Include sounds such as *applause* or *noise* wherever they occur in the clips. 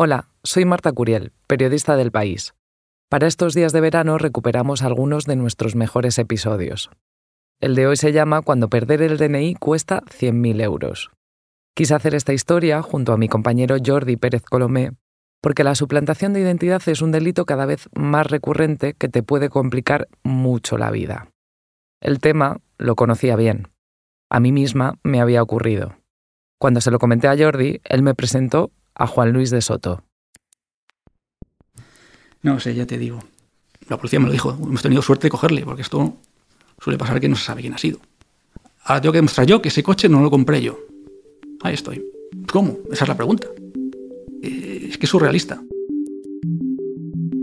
Hola, soy Marta Curiel, periodista del País. Para estos días de verano recuperamos algunos de nuestros mejores episodios. El de hoy se llama Cuando perder el DNI cuesta 100.000 euros. Quise hacer esta historia junto a mi compañero Jordi Pérez Colomé, porque la suplantación de identidad es un delito cada vez más recurrente que te puede complicar mucho la vida. El tema lo conocía bien. A mí misma me había ocurrido. Cuando se lo comenté a Jordi, él me presentó a Juan Luis de Soto. No sé, ya te digo. La policía me lo dijo. Hemos tenido suerte de cogerle, porque esto suele pasar que no se sabe quién ha sido. Ahora tengo que demostrar yo que ese coche no lo compré yo. Ahí estoy. ¿Cómo? Esa es la pregunta. Eh, es que es surrealista.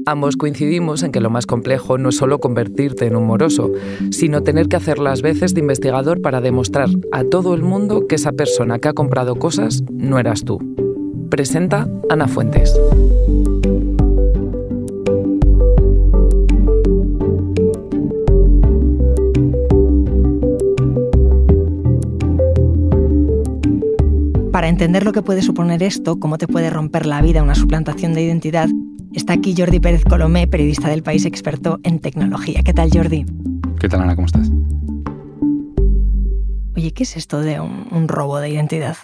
Ambos coincidimos en que lo más complejo no es solo convertirte en un moroso, sino tener que hacer las veces de investigador para demostrar a todo el mundo que esa persona que ha comprado cosas no eras tú. Presenta Ana Fuentes. Para entender lo que puede suponer esto, cómo te puede romper la vida una suplantación de identidad, está aquí Jordi Pérez Colomé, periodista del país experto en tecnología. ¿Qué tal, Jordi? ¿Qué tal, Ana? ¿Cómo estás? Oye, ¿qué es esto de un, robo de identidad?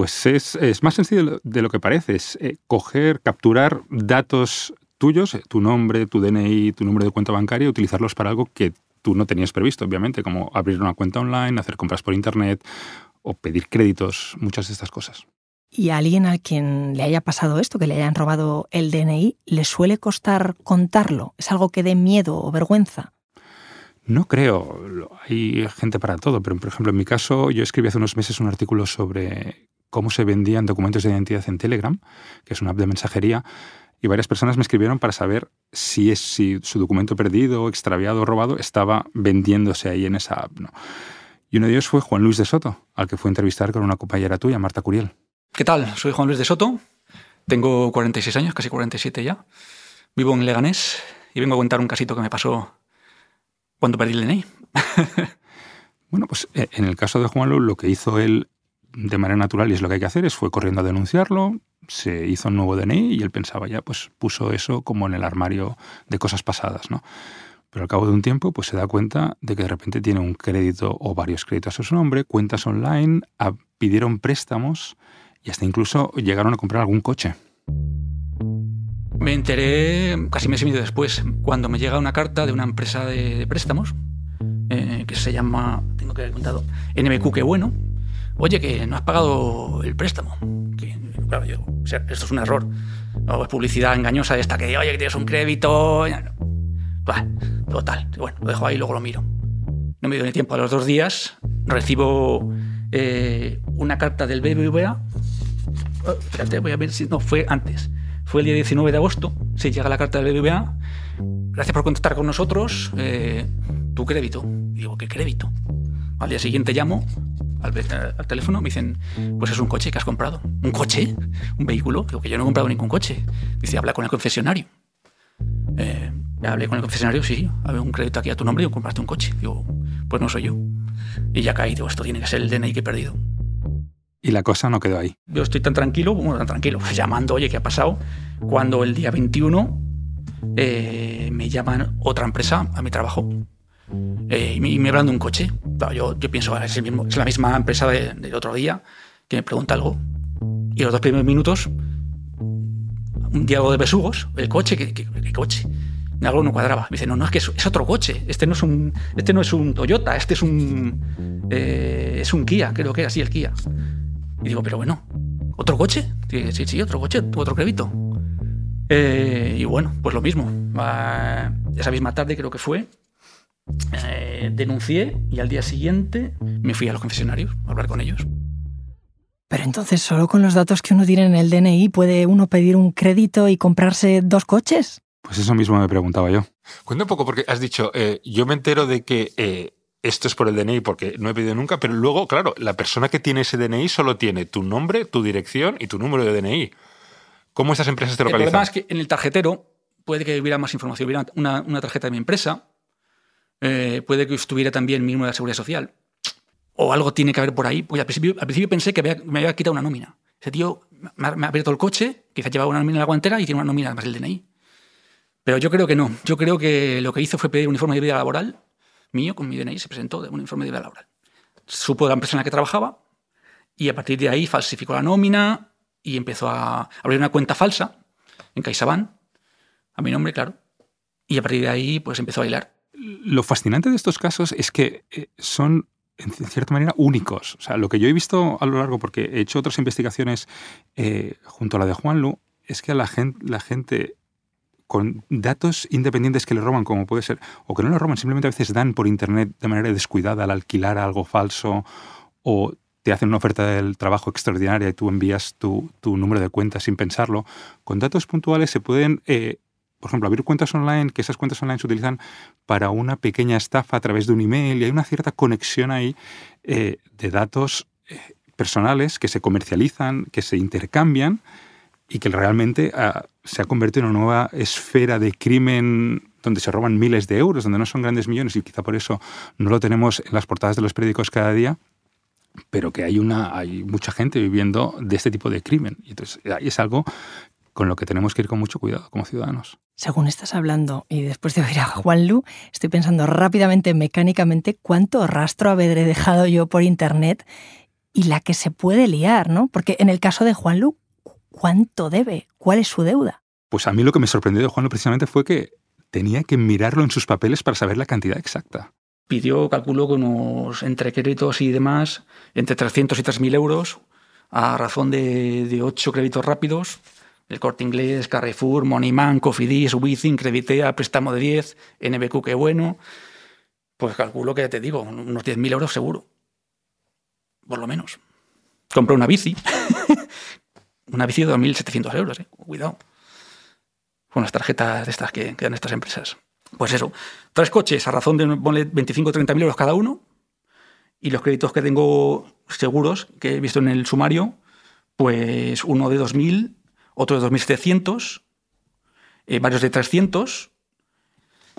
Pues es, más sencillo de lo que parece. Es eh, coger, capturar datos tuyos, eh, tu nombre, tu DNI, tu número de cuenta bancaria, y utilizarlos para algo que tú no tenías previsto, obviamente, como abrir una cuenta online, hacer compras por Internet o pedir créditos, muchas de estas cosas. ¿Y a alguien a quien le haya pasado esto, que le hayan robado el DNI, le suele costar contarlo? ¿Es algo que dé miedo o vergüenza? No creo. Hay gente para todo, pero por ejemplo en mi caso yo escribí hace unos meses un artículo sobre cómo se vendían documentos de identidad en Telegram, que es una app de mensajería, y varias personas me escribieron para saber si, es, si su documento perdido, extraviado o robado estaba vendiéndose ahí en esa app. ¿no? Y uno de ellos fue Juan Luis de Soto, al que fue a entrevistar con una compañera tuya, Marta Curiel. ¿Qué tal? Soy Juan Luis de Soto, tengo 46 años, casi 47 ya, vivo en Leganés y vengo a contar un casito que me pasó cuando perdí el DNI. *laughs* bueno, pues eh, en el caso de Juan Luis lo que hizo él de manera natural y es lo que hay que hacer es fue corriendo a denunciarlo, se hizo un nuevo DNI y él pensaba ya, pues puso eso como en el armario de cosas pasadas, ¿no? Pero al cabo de un tiempo, pues se da cuenta de que de repente tiene un crédito o varios créditos a su nombre, cuentas online, pidieron préstamos y hasta incluso llegaron a comprar algún coche. Me enteré casi mes y medio después, cuando me llega una carta de una empresa de, préstamos, eh, que se llama, tengo que haber contado, NBQ, qué bueno. Oye, que no has pagado el préstamo. Claro, yo, esto es un error. O es publicidad engañosa esta que, oye, que tienes un crédito. total. Bueno, lo dejo ahí luego lo miro. No me dio ni tiempo. A los dos días recibo eh, una carta del BBVA. Oh, voy a ver si. No, fue antes. Fue el día 19 de agosto. Sí, llega la carta del BBVA. Gracias por contactar con nosotros. Eh, tu crédito. digo, ¿qué crédito? Al día siguiente llamo al, al, teléfono, me dicen, pues es un coche que has comprado. ¿Un coche? ¿Un vehículo? Digo, que yo no he comprado ningún coche. Dice, habla con el concesionario. Eh, hablé con el concesionario, sí, sí, había un crédito aquí a tu nombre y compraste un coche. Digo, pues no soy yo. Y ya caí, digo, esto tiene que ser el DNI que he perdido. Y la cosa no quedó ahí. Yo estoy tan tranquilo, bueno, tan tranquilo, *laughs* llamando, oye, ¿qué ha pasado? Cuando el día 21 eh, me llaman otra empresa a mi trabajo eh, y, me, hablan de un coche. yo, yo pienso, es, el mismo, es la misma empresa del otro día que me pregunta algo. Y los dos primeros minutos, un diálogo de besugos, el coche, ¿qué, qué, coche? Algo no cuadraba. Me dice, no, no, es que es, otro coche. Este no es un, este no es un Toyota, este es un, eh, es un Kia, creo que era así el Kia. Y digo, pero bueno, ¿otro coche? Sí, sí, otro coche, otro crédito. Eh, y bueno, pues lo mismo. esa misma tarde creo que fue, eh, denuncié y al día siguiente me fui a los concesionarios a hablar con ellos. Pero entonces, ¿solo con los datos que uno tiene en el DNI puede uno pedir un crédito y comprarse dos coches? Pues eso mismo me preguntaba yo. Cuenta un poco, porque has dicho, eh, yo me entero de que eh, esto es por el DNI porque no he pedido nunca, pero luego, claro, la persona que tiene ese DNI solo tiene tu nombre, tu dirección y tu número de DNI. ¿Cómo esas empresas te localizan? El problema es que en el tarjetero puede que hubiera más información. Hubiera una, una tarjeta de mi empresa, eh, puede que estuviera también mi número de la seguridad social. O algo tiene que haber por ahí. Porque al principio, pensé que me había quitado una nómina. ese tío me ha, abierto el coche, quizás llevaba una nómina en la guantera y tiene una nómina más el DNI. Pero yo creo que no. Yo creo que lo que hizo fue pedir un informe de vida laboral mío con mi DNI, se presentó de un informe de vida laboral. Supo de la empresa en la que trabajaba y a partir de ahí falsificó la nómina y empezó a abrir una cuenta falsa en CaixaBank, a mi nombre, claro. Y a partir de ahí pues empezó a bailar. Lo fascinante de estos casos es que eh, son en cierta manera únicos. O sea, lo que yo he visto a lo largo, porque he hecho otras investigaciones eh, junto a la de Juan Lu, es que a la gente, la gente con datos independientes que le roban, como puede ser, o que no le roban, simplemente a veces dan por internet de manera descuidada al alquilar algo falso o te hacen una oferta del trabajo extraordinaria y tú envías tu, número de cuenta sin pensarlo. Con datos puntuales se pueden, eh, por ejemplo, abrir cuentas online, que esas cuentas online se utilizan para una pequeña estafa a través de un email y hay una cierta conexión ahí eh, de datos eh, personales que se comercializan, que se intercambian y que realmente ah, se ha convertido en una nueva esfera de crimen donde se roban miles de euros, donde no son grandes millones y quizá por eso no lo tenemos en las portadas de los periódicos cada día, pero que hay, una, hay mucha gente viviendo de este tipo de crimen. Y entonces es algo con lo que tenemos que ir con mucho cuidado como ciudadanos. Según estás hablando y después de oír a Juan Lu, estoy pensando rápidamente, mecánicamente, cuánto rastro habré dejado yo por internet y la que se puede liar, ¿no? Porque en el caso de Juan Lu, ¿Cuánto debe? ¿Cuál es su deuda? Pues a mí lo que me sorprendió de Juan precisamente fue que tenía que mirarlo en sus papeles para saber la cantidad exacta. Pidió, calculo, con unos entre créditos y demás, entre 300 y 3.000 euros, a razón de, de 8 créditos rápidos, el Corte Inglés, Carrefour, Moneyman, Cofidis, Wizzing, Creditea, préstamo de 10, NBQ, qué bueno. Pues calculo que, te digo, unos 10.000 euros seguro. Por lo menos. Compró una bici *laughs* una bici de 2.700 euros, ¿eh? cuidado. Con las tarjetas de estas que, dan estas empresas. Pues eso, tres coches a razón de 25 o 30 mil euros cada uno. Y los créditos que tengo seguros, que he visto en el sumario, pues uno de 2.000, otro de 2.700, eh, varios de 300.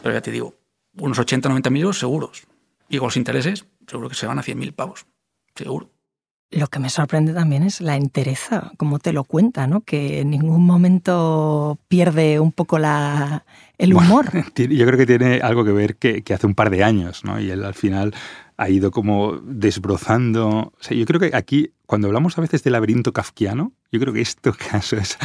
Pero ya te digo, unos 80 o 90 mil euros seguros. Y con los intereses, seguro que se van a 100.000 pavos. Seguro. Lo que me sorprende también es la entereza, como te lo cuenta, ¿no? que en ningún momento pierde un poco la, el humor. *laughs* yo creo que tiene algo que ver que, hace un par de años, ¿no? y él al final ha ido como desbrozando. O sea, yo creo que aquí, cuando hablamos a veces del laberinto kafkiano, yo creo que este *laughs* caso es,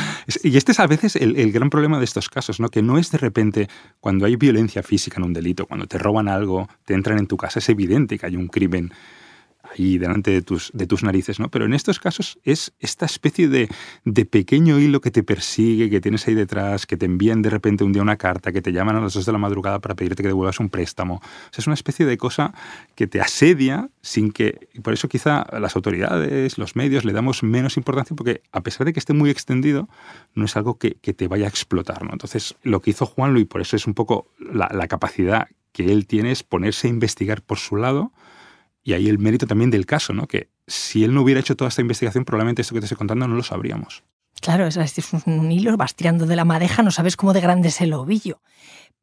y este es a veces el, el, gran problema de estos casos, ¿no? que no es de repente cuando hay violencia física en un delito, cuando te roban algo, te entran en tu casa, es evidente que hay un crimen ahí delante de tus, de tus narices, ¿no? Pero en estos casos es esta especie de, pequeño hilo que te persigue, que tienes ahí detrás, que te envían de repente un día una carta, que te llaman a las dos de la madrugada para pedirte que devuelvas un préstamo. es una especie de cosa que te asedia sin que... Y por eso quizá las autoridades, los medios, le damos menos importancia porque a pesar de que esté muy extendido, no es algo que, te vaya a explotar, ¿no? Entonces, lo que hizo Juan Luis, por eso es un poco la capacidad que él tiene es ponerse a investigar por su lado, y ahí el mérito también del caso, ¿no? Que si él no hubiera hecho toda esta investigación, probablemente esto que te estoy contando no lo sabríamos. Claro, es, es un hilo, vas tirando de la madeja, no sabes cómo de grande es el ovillo.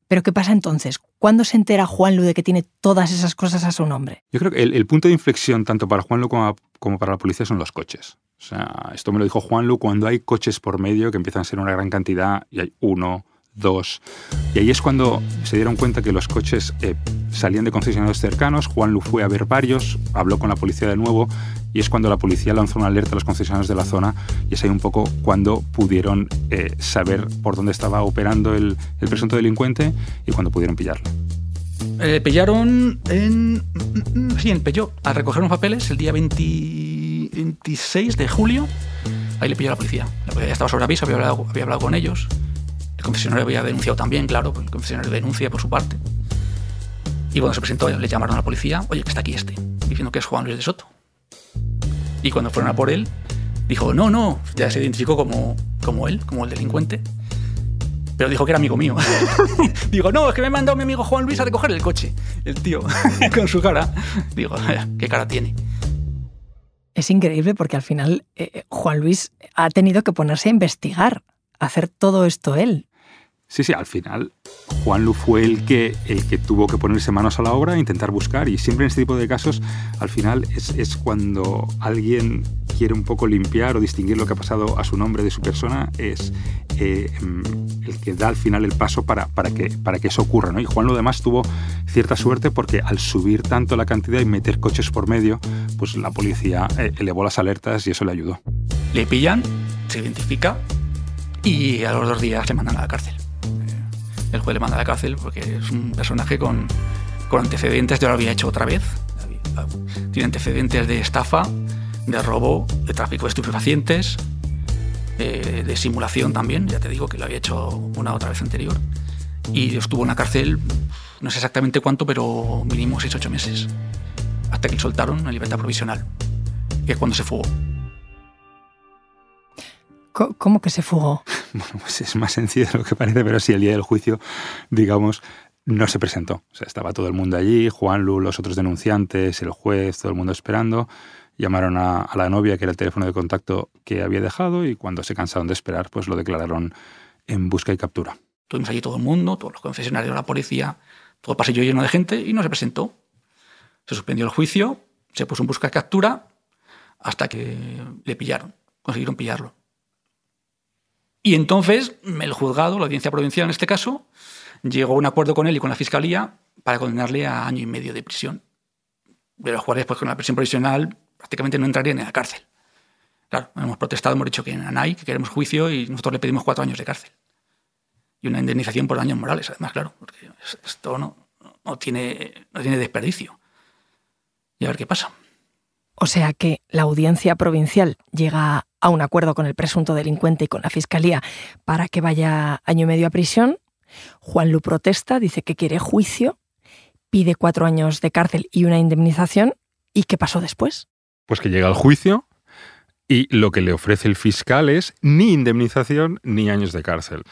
Pero ¿qué pasa entonces? ¿Cuándo se entera Juan Lu de que tiene todas esas cosas a su nombre? Yo creo que el, punto de inflexión tanto para Juan Lu como, como, para la policía son los coches. O sea, esto me lo dijo Juan Lu cuando hay coches por medio que empiezan a ser una gran cantidad y hay uno, dos. Y ahí es cuando se dieron cuenta que los coches eh, salían de concesionarios cercanos. Juan Lu fue a ver varios, habló con la policía de nuevo y es cuando la policía lanzó una alerta a los concesionarios de la zona y es ahí un poco cuando pudieron eh, saber por dónde estaba operando el, presunto delincuente y cuando pudieron pillarlo. Eh, pillaron en. Sí, en a recoger unos papeles el día 26 de julio. Ahí le pilló la policía. La policía estaba sobre aviso, había hablado con ellos. El confesionario había denunciado también, claro, el confesionario denuncia por su parte. Y cuando se presentó, le llamaron a la policía, oye, que está aquí este, diciendo que es Juan Luis de Soto. Y cuando fueron a por él, dijo, no, no, ya se identificó como, como él, como el delincuente. Pero dijo que era amigo mío. *laughs* Digo, no, es que me ha mandado mi amigo Juan Luis a recoger el coche. El tío, *laughs* con su cara. Digo, *laughs* ¿qué cara tiene? Es increíble porque al final eh, Juan Luis ha tenido que ponerse a investigar, a hacer todo esto él. Sí, sí, al final Juan Lu fue el que, el que tuvo que ponerse manos a la obra e intentar buscar. Y siempre en este tipo de casos, al final, es, es cuando alguien quiere un poco limpiar o distinguir lo que ha pasado a su nombre de su persona, es eh, mm, el que da al final el paso para, para, que, para que eso ocurra. ¿no? Y Juan Lu además tuvo cierta suerte porque al subir tanto la cantidad y meter coches por medio, pues la policía eh, elevó las alertas y eso le ayudó. Le pillan, se identifica y a los dos días le mandan a la cárcel. El juez le manda a la cárcel porque es un personaje con, con antecedentes, ya lo había hecho otra vez. Tiene antecedentes de estafa, de robo, de tráfico de estupefacientes, de simulación también, ya te digo que lo había hecho una otra vez anterior. Y estuvo en la cárcel, no sé exactamente cuánto, pero mínimo 6-8 meses, hasta que le soltaron en libertad provisional, que es cuando se fugó. ¿Cómo que se fugó? *laughs* Bueno, pues es más sencillo de lo que parece, pero sí, el día del juicio, digamos, no se presentó. O sea, estaba todo el mundo allí, Juan Lu, los otros denunciantes, el juez, todo el mundo esperando. Llamaron a, la novia, que era el teléfono de contacto que había dejado, y cuando se cansaron de esperar, pues lo declararon en busca y captura. Tuvimos allí todo el mundo, todos los concesionarios, la policía, todo el pasillo lleno de gente, y no se presentó. Se suspendió el juicio, se puso en busca y captura, hasta que le pillaron, consiguieron pillarlo. Y entonces el juzgado, la audiencia provincial en este caso, llegó a un acuerdo con él y con la fiscalía para condenarle a año y medio de prisión. De los cuales, pues con la prisión provisional, prácticamente no entraría en la cárcel. Claro, hemos protestado, hemos dicho que en ANAI, que queremos juicio y nosotros le pedimos cuatro años de cárcel. Y una indemnización por daños morales, además, claro, porque esto no, no, tiene, no tiene desperdicio. Y a ver qué pasa. O sea que la audiencia provincial llega a un acuerdo con el presunto delincuente y con la fiscalía para que vaya año y medio a prisión. Juan Lu protesta, dice que quiere juicio, pide cuatro años de cárcel y una indemnización. ¿Y qué pasó después? Pues que llega al juicio y lo que le ofrece el fiscal es ni indemnización ni años de cárcel.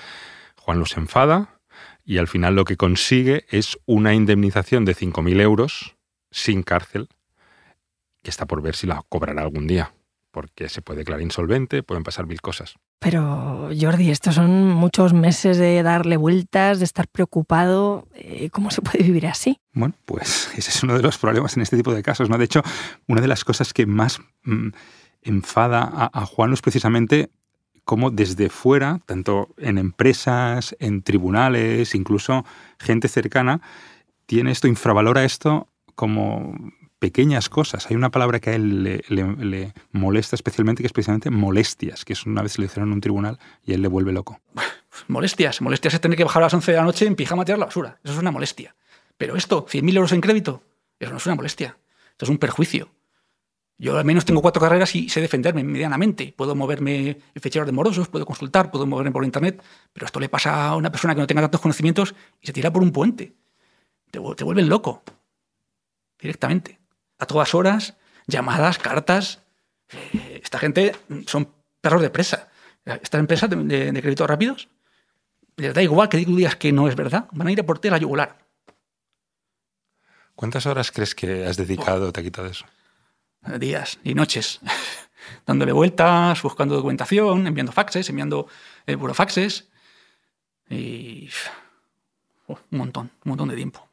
Juan Lu se enfada y al final lo que consigue es una indemnización de 5.000 euros sin cárcel que está por ver si la cobrará algún día, porque se puede declarar insolvente, pueden pasar mil cosas. Pero Jordi, estos son muchos meses de darle vueltas, de estar preocupado. Eh, ¿Cómo se puede vivir así? Bueno, pues *laughs* ese es uno de los problemas en este tipo de casos, ¿no? De hecho, una de las cosas que más mm, enfada a, a Juan es precisamente cómo desde fuera, tanto en empresas, en tribunales, incluso gente cercana, tiene esto, infravalora esto como pequeñas cosas. Hay una palabra que a él le, molesta especialmente, que es precisamente molestias, que es una vez le hicieron en un tribunal y él le vuelve loco. Molestias. Molestias es tener que bajar a las 11 de la noche en pijama a tirar la basura. Eso es una molestia. Pero esto, 100.000 euros en crédito, eso no es una molestia. Esto es un perjuicio. Yo al menos tengo cuatro carreras y sé defenderme medianamente. Puedo moverme en fecheros de morosos, puedo consultar, puedo moverme por internet, pero esto le pasa a una persona que no tenga tantos conocimientos y se tira por un puente. Te, te vuelven loco. Directamente a todas horas, llamadas, cartas. Eh, esta gente son perros de presa. Estas empresas de, de, créditos rápidos les da igual que digas que no es verdad, van a ir a por ti a la yugular. ¿Cuántas horas crees que has dedicado, oh. te ha quitado eso? Días y noches, *laughs* dándole vueltas, buscando documentación, enviando faxes, enviando eh, burofaxes. Y oh, un montón, un montón de tiempo.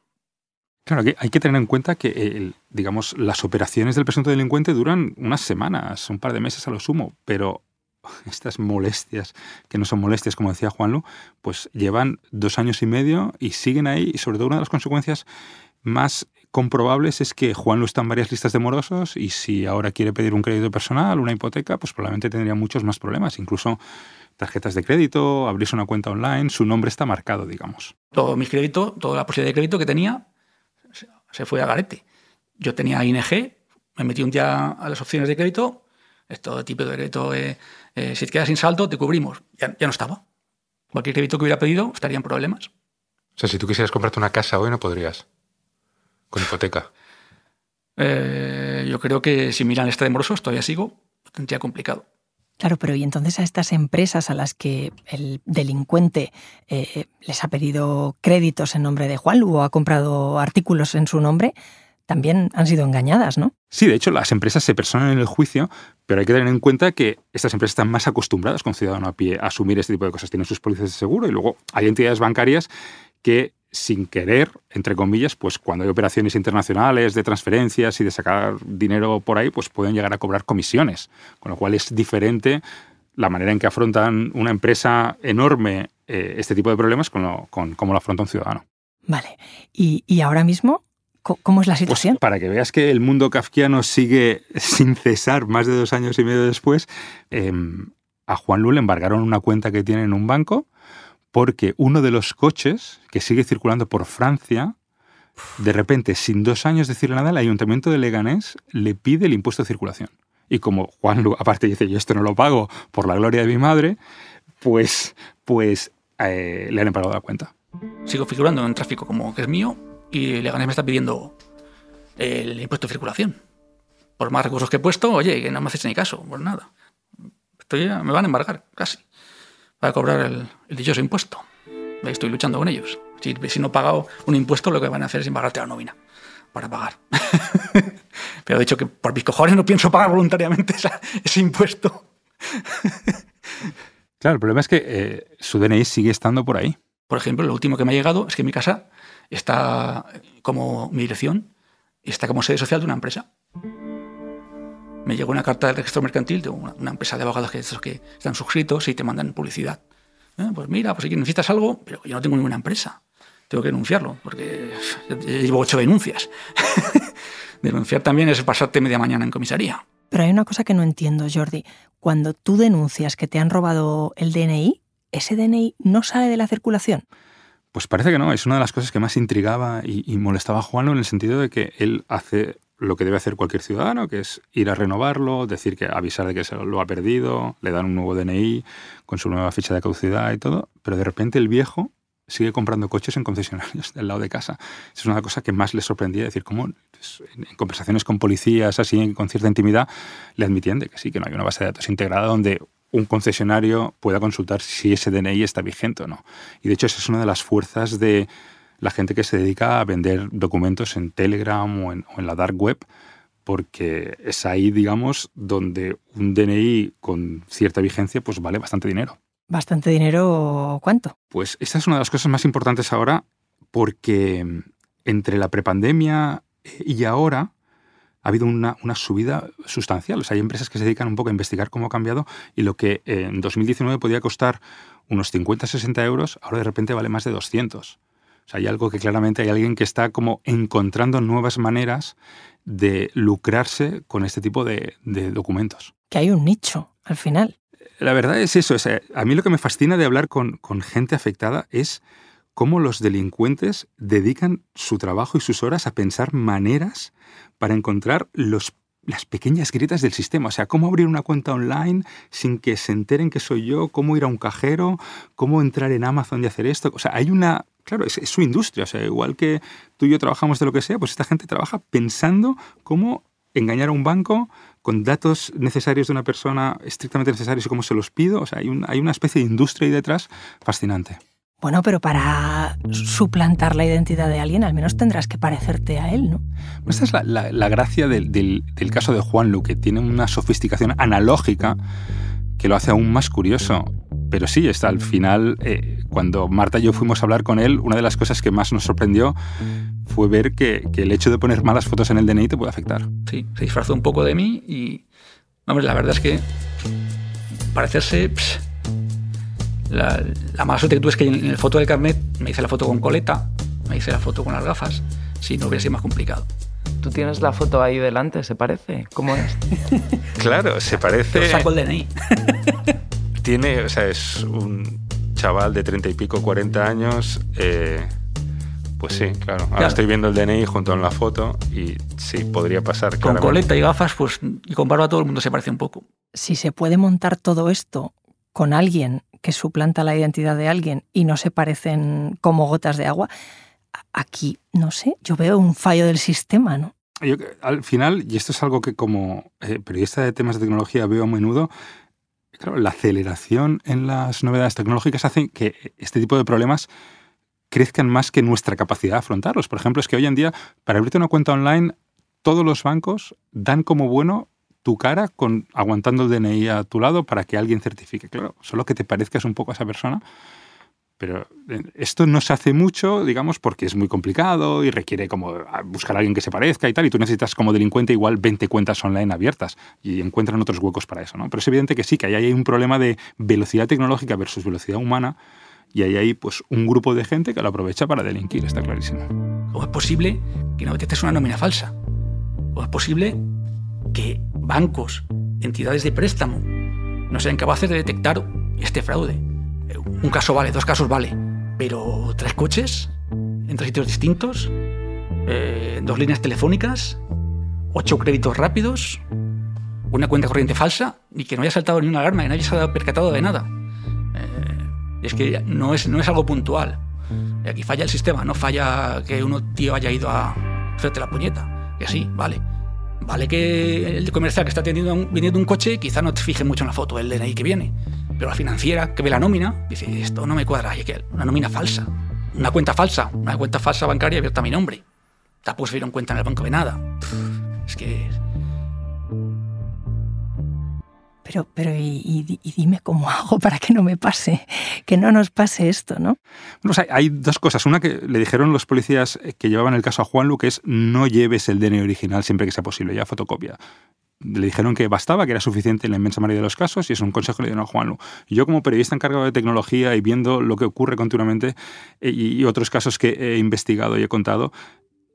Claro, hay que tener en cuenta que, digamos, las operaciones del presunto delincuente duran unas semanas, un par de meses a lo sumo, pero *laughs* estas molestias, que no son molestias, como decía Juanlu, pues llevan dos años y medio y siguen ahí. Y sobre todo una de las consecuencias más comprobables es que Juanlu está en varias listas de morosos y si ahora quiere pedir un crédito personal, una hipoteca, pues probablemente tendría muchos más problemas, incluso tarjetas de crédito, abrirse una cuenta online, su nombre está marcado, digamos. Todo mi crédito, toda la posibilidad de crédito que tenía se fue a garete. Yo tenía ING, me metí un día a las opciones de crédito, esto tipo de crédito, eh, eh, si te quedas sin salto, te cubrimos. Ya, no estaba. Cualquier crédito que hubiera pedido estaría en problemas. O sea, si tú quisieras comprarte una casa hoy, no podrías. Con hipoteca. Eh, yo creo que si miran esta de morosos, todavía sigo, tendría complicado. Claro, pero y entonces a estas empresas a las que el delincuente eh, les ha pedido créditos en nombre de Juan o ha comprado artículos en su nombre, también han sido engañadas, ¿no? Sí, de hecho, las empresas se personan en el juicio, pero hay que tener en cuenta que estas empresas están más acostumbradas con ciudadano a pie a asumir este tipo de cosas. Tienen sus pólizas de seguro y luego hay entidades bancarias que sin querer, entre comillas, pues cuando hay operaciones internacionales de transferencias y de sacar dinero por ahí, pues pueden llegar a cobrar comisiones. Con lo cual es diferente la manera en que afrontan una empresa enorme eh, este tipo de problemas con, con cómo lo afronta un ciudadano. Vale. ¿Y, ahora mismo cómo es la pues situación? para que veas que el mundo kafkiano sigue *laughs* sin cesar más de dos años y medio después, em, a Juan Lu le embargaron una cuenta que tiene en un banco porque uno de los coches que sigue circulando por Francia, de repente, sin dos años decirle nada, el ayuntamiento de Leganés le pide el impuesto de circulación. Y como Juan, aparte dice, yo esto no lo pago por la gloria de mi madre, pues, pues eh, le han embargado la cuenta. Sigo figurando en tráfico como que es mío y Leganés me está pidiendo el impuesto de circulación. Por más recursos que he puesto, oye, que no me haces ni caso, pues nada. Estoy, me van a embargar, casi para cobrar el, el dichoso impuesto. Estoy luchando con ellos. Si, si no he pagado un impuesto, lo que van a hacer es embargarte la nómina para pagar. *laughs* Pero he dicho que por mis cojones no pienso pagar voluntariamente ese impuesto. *laughs* claro, el problema es que eh, su DNI sigue estando por ahí. Por ejemplo, lo último que me ha llegado es que mi casa está como mi dirección, está como sede social de una empresa me llegó una carta del registro mercantil de una, empresa de abogados que, que están suscritos y te mandan publicidad. Eh, pues mira, pues si necesitas algo, pero yo no tengo ninguna empresa. Tengo que denunciarlo, porque llevo ocho denuncias. *laughs* Denunciar también es pasarte media mañana en comisaría. Pero hay una cosa que no entiendo, Jordi. Cuando tú denuncias que te han robado el DNI, ¿ese DNI no sale de la circulación? Pues parece que no. Es una de las cosas que más intrigaba y, y molestaba a Juan en el sentido de que él hace lo que debe hacer cualquier ciudadano, que es ir a renovarlo, decir que avisar de que se lo ha perdido, le dan un nuevo DNI con su nueva ficha de caducidad y todo, pero de repente el viejo sigue comprando coches en concesionarios *laughs* del lado de casa. Es una cosa que más le sorprendía, decir, cómo pues, en conversaciones con policías, así, con cierta intimidad, le admitían de que sí, que no hay una base de datos integrada donde un concesionario pueda consultar si ese DNI está vigente o no. Y de hecho, esa es una de las fuerzas de la gente que se dedica a vender documentos en Telegram o en, la dark web, porque es ahí, digamos, donde un DNI con cierta vigencia pues vale bastante dinero. ¿Bastante dinero cuánto? Pues esta es una de las cosas más importantes ahora porque entre la prepandemia y ahora ha habido una, una, subida sustancial. O sea, hay empresas que se dedican un poco a investigar cómo ha cambiado y lo que en 2019 podía costar unos 50, 60 euros, ahora de repente vale más de 200 hay algo que claramente hay alguien que está como encontrando nuevas maneras de lucrarse con este tipo de, documentos. Que hay un nicho al final. La verdad es eso. a mí lo que me fascina de hablar con, con gente afectada es cómo los delincuentes dedican su trabajo y sus horas a pensar maneras para encontrar los las pequeñas grietas del sistema. O sea, cómo abrir una cuenta online sin que se enteren que soy yo, cómo ir a un cajero, cómo entrar en Amazon y hacer esto. O sea, hay una... Claro, es, su industria. O sea, igual que tú y yo trabajamos de lo que sea, pues esta gente trabaja pensando cómo engañar a un banco con datos necesarios de una persona estrictamente necesarios y cómo se los pido. O sea, hay, hay una especie de industria ahí detrás fascinante. Bueno, pero para suplantar la identidad de alguien, al menos tendrás que parecerte a él, ¿no? Esta es la, gracia del, caso de Juan Lu, que tiene una sofisticación analógica que lo hace aún más curioso. Pero sí, está al final, eh, cuando Marta y yo fuimos a hablar con él, una de las cosas que más nos sorprendió fue ver que, el hecho de poner malas fotos en el DNI te puede afectar. Sí, se disfrazó un poco de mí y, hombre, la verdad es que parecerse... La, mala suerte que tuve es que en, el foto del carnet me hice la foto con coleta, me hice la foto con las gafas, si no hubiera sido más complicado. ¿Tú tienes la foto ahí delante? ¿Se parece? ¿Cómo es? *laughs* claro, se parece. Lo saco el DNI. *laughs* Tiene, o sea, es un chaval de treinta y pico, 40 años. Eh, pues sí, claro. Ahora estoy viendo el DNI junto con la foto y sí, podría pasar. Con coleta y gafas, pues, y con barba todo el mundo se parece un poco. Si se puede montar todo esto con alguien que suplanta la identidad de alguien y no se parecen como gotas de agua, aquí, no sé, yo veo un fallo del sistema, ¿no? Al final, y esto es algo que como eh, periodista de temas de tecnología veo a menudo, claro, la aceleración en las novedades tecnológicas hace que este tipo de problemas crezcan más que nuestra capacidad de afrontarlos. Por ejemplo, es que hoy en día, para abrirte una cuenta online, todos los bancos dan como bueno tu cara con, aguantando el DNI a tu lado para que alguien certifique. Claro, solo que te parezcas un poco a esa persona, Pero esto no se hace mucho, digamos, porque es muy complicado y requiere como buscar a alguien que se parezca y tal, y tú necesitas como delincuente igual 20 cuentas online abiertas y encuentran otros huecos para eso, ¿no? Pero es evidente que sí, que ahí hay un problema de velocidad tecnológica versus velocidad humana y ahí hay pues un grupo de gente que lo aprovecha para delinquir, está clarísimo. ¿Cómo es posible que no detectes una nómina falsa? ¿Cómo es posible que bancos, entidades de préstamo, no sean capaces de detectar este fraude? Un caso vale, dos casos vale, pero tres coches en tres sitios distintos, eh, dos líneas telefónicas, ocho créditos rápidos, una cuenta corriente falsa y que no haya saltado ni una alarma, que nadie se haya percatado de nada. Eh, es que no es, no es algo puntual. Aquí falla el sistema, no falla que uno tío haya ido a hacerte la puñeta. Que sí, vale. Vale que el comercial que está atendiendo vendiendo un coche quizá no te fije mucho en la foto, el DNI que viene. Pero la financiera que ve la nómina dice, esto no me cuadra, hay que una nómina falsa, una cuenta falsa, una cuenta falsa bancaria abierta a mi nombre. Tampoco se dieron cuenta en el banco de nada. Es que... Pero, pero y, dime cómo hago para que no me pase, que no nos pase esto, ¿no? Bueno, hay dos cosas. Una que le dijeron los policías que llevaban el caso a Juan Lu, que es no lleves el DNI original siempre que sea posible, ya fotocopia le dijeron que bastaba, que era suficiente en la inmensa mayoría de los casos, y es un consejo que le dieron a Juanlu. Yo, como periodista encargado de tecnología y viendo lo que ocurre continuamente eh, y, otros casos que he investigado y he contado,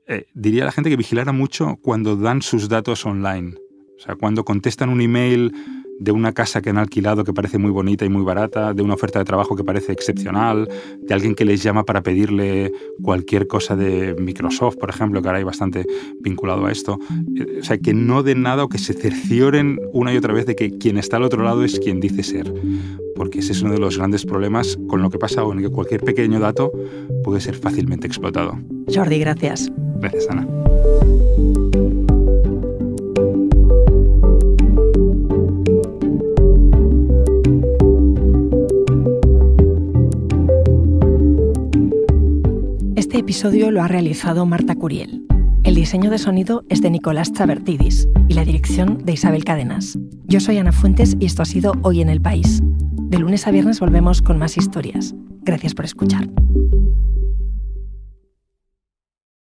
eh, diría a la gente que vigilara mucho cuando dan sus datos online. O sea, cuando contestan un email de una casa que han alquilado que parece muy bonita y muy barata, de una oferta de trabajo que parece excepcional, de alguien que les llama para pedirle cualquier cosa de Microsoft, por ejemplo, que ahora hay bastante vinculado a esto. Eh, o sea, que no den nada o que se cercioren una y otra vez de que quien está al otro lado es quien dice ser. Porque ese es uno de los grandes problemas con lo que pasa en que cualquier pequeño dato puede ser fácilmente explotado. Jordi, gracias. Gracias, Ana. Episodio lo ha realizado Marta Curiel. El diseño de sonido es de Nicolás Chabertidis y la dirección de Isabel Cadenas. Yo soy Ana Fuentes y esto ha sido Hoy en el País. De lunes a viernes volvemos con más historias. Gracias por escuchar.